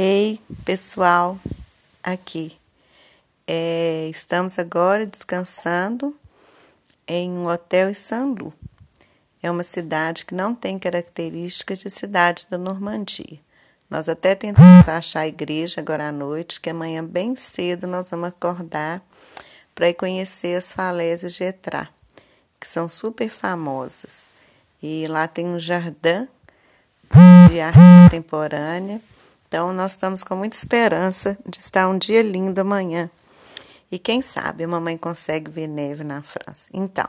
Ei, pessoal, aqui. É, estamos agora descansando em um hotel em Saint-Lô. É uma cidade que não tem características de cidade da Normandia. Nós até tentamos achar a igreja agora à noite, que amanhã bem cedo nós vamos acordar para ir conhecer as falésias de Etrá, que são super famosas. E lá tem um jardim de arte contemporânea então, nós estamos com muita esperança de estar um dia lindo amanhã. E quem sabe a mamãe consegue ver neve na França. Então,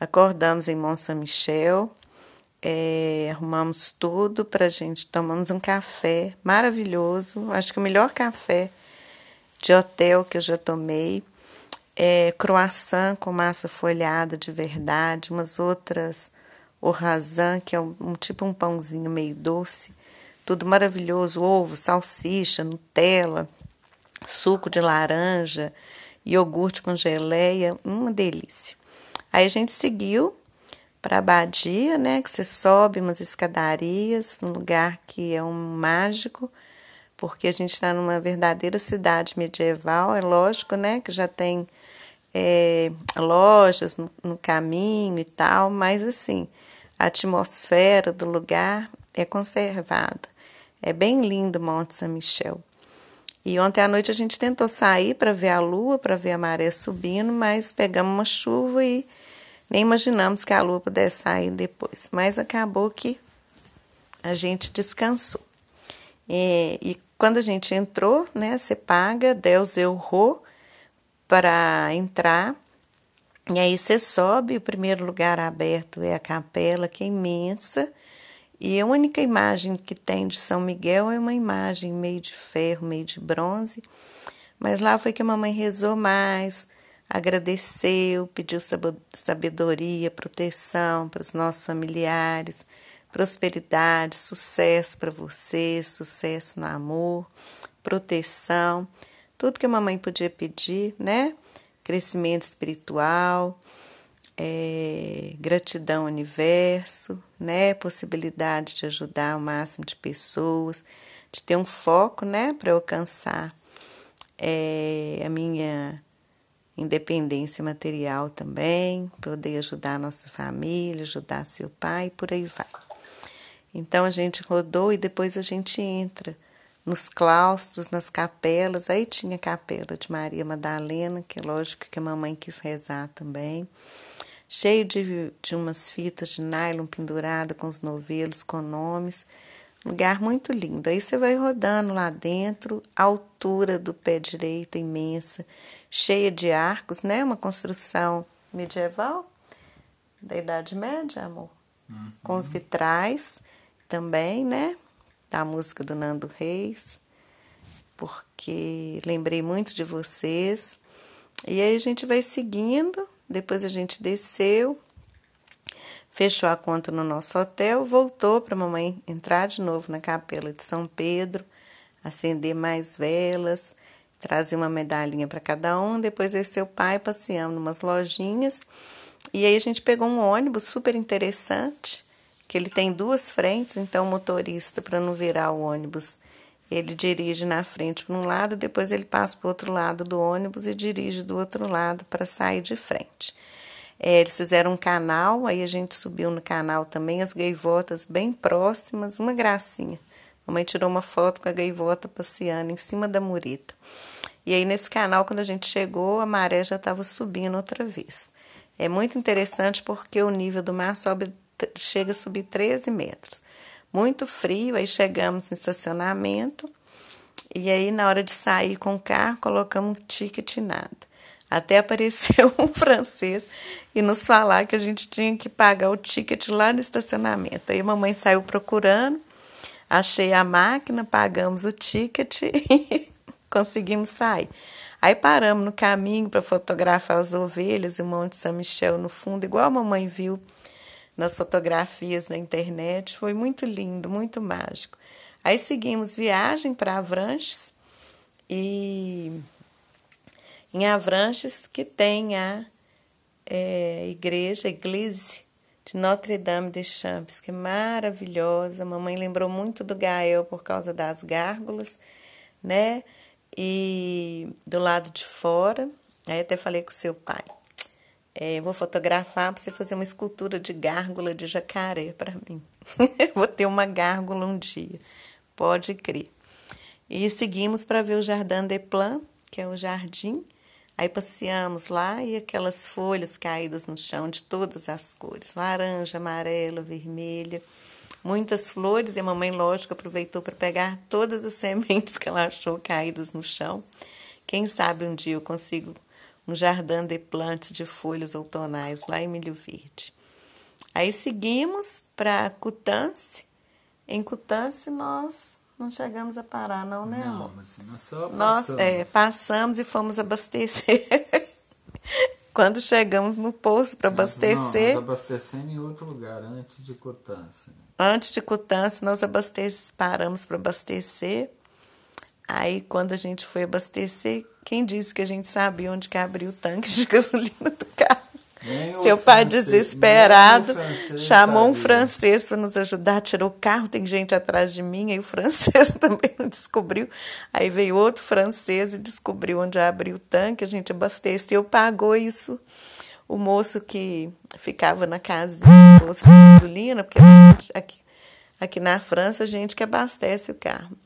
acordamos em Mont Saint-Michel, é, arrumamos tudo para a gente, tomamos um café maravilhoso, acho que o melhor café de hotel que eu já tomei. É, croissant com massa folhada de verdade, umas outras orrazan, que é um, um tipo um pãozinho meio doce tudo maravilhoso, ovo, salsicha, Nutella, suco de laranja, iogurte com geleia, uma delícia. Aí a gente seguiu para a abadia, né, que você sobe umas escadarias, num lugar que é um mágico, porque a gente está numa verdadeira cidade medieval, é lógico, né, que já tem é, lojas no, no caminho e tal, mas assim, a atmosfera do lugar é conservada. É bem lindo Monte São Michel. E ontem à noite a gente tentou sair para ver a lua, para ver a maré subindo, mas pegamos uma chuva e nem imaginamos que a lua pudesse sair depois. Mas acabou que a gente descansou. E, e quando a gente entrou, né, você paga, Deus errou para entrar. E aí você sobe, o primeiro lugar aberto é a capela, que é imensa. E a única imagem que tem de São Miguel é uma imagem meio de ferro, meio de bronze. Mas lá foi que a mamãe rezou mais, agradeceu, pediu sabedoria, proteção para os nossos familiares, prosperidade, sucesso para você, sucesso no amor, proteção, tudo que a mamãe podia pedir, né? Crescimento espiritual, é, gratidão universo, né? Possibilidade de ajudar o máximo de pessoas, de ter um foco, né? Para alcançar é, a minha independência material também, poder ajudar a nossa família, ajudar seu pai, por aí vai. Então a gente rodou e depois a gente entra nos claustros, nas capelas. Aí tinha a capela de Maria Madalena, que é lógico que a mamãe quis rezar também cheio de, de umas fitas de nylon pendurado com os novelos, com nomes. Lugar muito lindo. Aí você vai rodando lá dentro, altura do pé direito imensa, cheia de arcos, né? Uma construção medieval da Idade Média, amor. Uhum. Com os vitrais também, né? Da música do Nando Reis, porque lembrei muito de vocês. E aí a gente vai seguindo depois a gente desceu, fechou a conta no nosso hotel, voltou para a mamãe entrar de novo na capela de São Pedro, acender mais velas, trazer uma medalhinha para cada um. Depois eu e seu pai passeamos umas lojinhas. E aí a gente pegou um ônibus super interessante, que ele tem duas frentes, então o motorista, para não virar o ônibus, ele dirige na frente para um lado, depois ele passa para o outro lado do ônibus e dirige do outro lado para sair de frente. É, eles fizeram um canal, aí a gente subiu no canal também, as gaivotas bem próximas, uma gracinha. Mamãe tirou uma foto com a gaivota passeando em cima da mureta. E aí nesse canal, quando a gente chegou, a maré já estava subindo outra vez. É muito interessante porque o nível do mar sobe, chega a subir 13 metros muito frio, aí chegamos no estacionamento e aí na hora de sair com o carro colocamos ticket e nada. Até apareceu um francês e nos falar que a gente tinha que pagar o ticket lá no estacionamento. Aí a mamãe saiu procurando, achei a máquina, pagamos o ticket e conseguimos sair. Aí paramos no caminho para fotografar as ovelhas e o Monte São Michel no fundo, igual a mamãe viu nas fotografias na internet. Foi muito lindo, muito mágico. Aí seguimos viagem para Avranches e em Avranches que tem a é, igreja, a Eglise de Notre Dame de Champs, que é maravilhosa. Mamãe lembrou muito do Gael por causa das gárgulas, né? E do lado de fora, aí até falei com seu pai. É, vou fotografar para você fazer uma escultura de gárgula de jacaré para mim. vou ter uma gárgula um dia, pode crer. E seguimos para ver o Jardim des Plans, que é o jardim. Aí passeamos lá e aquelas folhas caídas no chão de todas as cores, laranja, amarela, vermelha, muitas flores. E a mamãe, lógico, aproveitou para pegar todas as sementes que ela achou caídas no chão. Quem sabe um dia eu consigo um jardim de plantas de folhas outonais lá em Milho Verde. Aí seguimos para Cutance. Em Cutance nós não chegamos a parar, não, né, não, amor? Mas assim, nós só nós passamos. é, passamos e fomos abastecer. Quando chegamos no posto para abastecer. Não, nós abastecendo em outro lugar, antes de Cutance. Né? Antes de Cutance, nós abastece, paramos para abastecer. Aí, quando a gente foi abastecer, quem disse que a gente sabia onde que abria o tanque de gasolina do carro? Nem Seu pai, francês- desesperado, chamou um francês para nos ajudar, tirou o carro, tem gente atrás de mim, aí o francês também não descobriu. Aí veio outro francês e descobriu onde abrir o tanque, a gente abasteceu, pagou isso. O moço que ficava na casinha, o moço de gasolina, porque gente- aqui, aqui na França a gente que abastece o carro.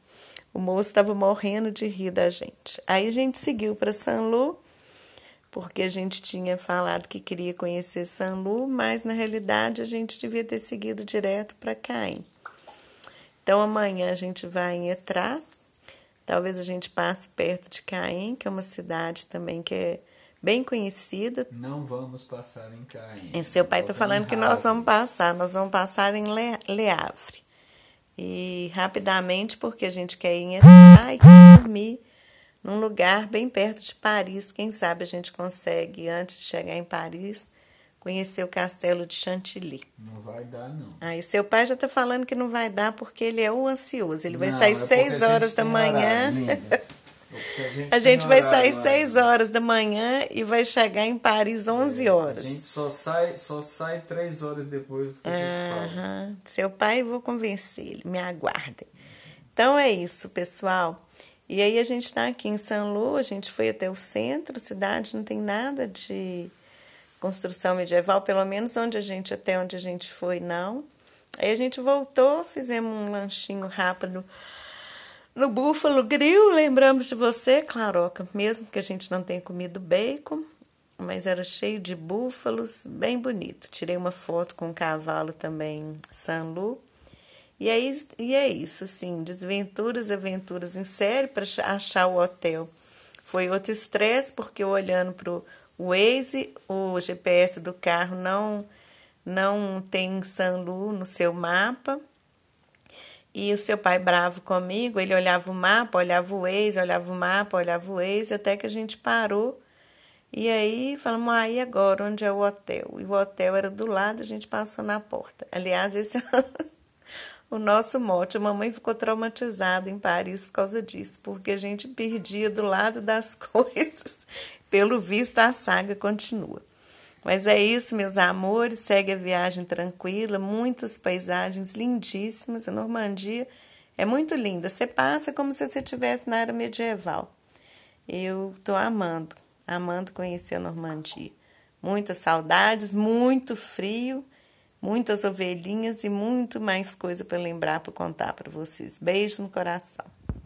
O moço estava morrendo de rir da gente. Aí a gente seguiu para Saint-Lô, porque a gente tinha falado que queria conhecer Sanlu, mas na realidade a gente devia ter seguido direto para Caim. Então amanhã a gente vai em Etrá, talvez a gente passe perto de Caim, que é uma cidade também que é bem conhecida. Não vamos passar em Caim. E seu pai está falando que nós vamos passar, nós vamos passar em Le, Le Havre. E rapidamente, porque a gente quer ir em e quer dormir num lugar bem perto de Paris. Quem sabe a gente consegue, antes de chegar em Paris, conhecer o castelo de Chantilly. Não vai dar, não. Aí seu pai já está falando que não vai dar porque ele é o ansioso. Ele vai Não, sair é seis horas da manhã. A gente, A gente tem vai horário sair lá. seis horas da manhã e vai chegar em Paris 11 horas. A gente só sai, só sai três horas depois do que a gente fala. Aham. Seu pai, vou convencer ele, me aguardem. Então é isso, pessoal. E aí a gente está aqui em São Lu, a gente foi até o centro, a cidade não tem nada de construção medieval, pelo menos onde a gente, até onde a gente foi, não. Aí a gente voltou, fizemos um lanchinho rápido no Búfalo Grill, lembramos de você, Claroca, mesmo que a gente não tenha comido bacon, mas era cheio de búfalos, bem bonito. Tirei uma foto com o cavalo também, San Lu. E aí, e é isso, assim, desventuras, aventuras em série para achar o hotel. Foi outro estresse, porque olhando para o Waze, o GPS do carro não, não tem San Lu no seu mapa. E o seu pai bravo comigo, ele olhava o mapa, olhava o Waze, olhava o mapa, olhava o Waze, até que a gente parou. E aí falamos, ah, e agora, onde é o hotel? E o hotel era do lado, a gente passou na porta. Aliás, esse é o nosso mote. A mamãe ficou traumatizada em Paris por causa disso, porque a gente perdia do lado das coisas. Pelo visto, a saga continua. Mas é isso, meus amores. Segue a viagem tranquila, muitas paisagens lindíssimas. A Normandia é muito linda. Você passa como se você estivesse na era medieval. Eu estou amando, amando conhecer a Normandia. Muitas saudades, muito frio, muitas ovelhinhas e muito mais coisa para lembrar, para contar para vocês. Beijo no coração.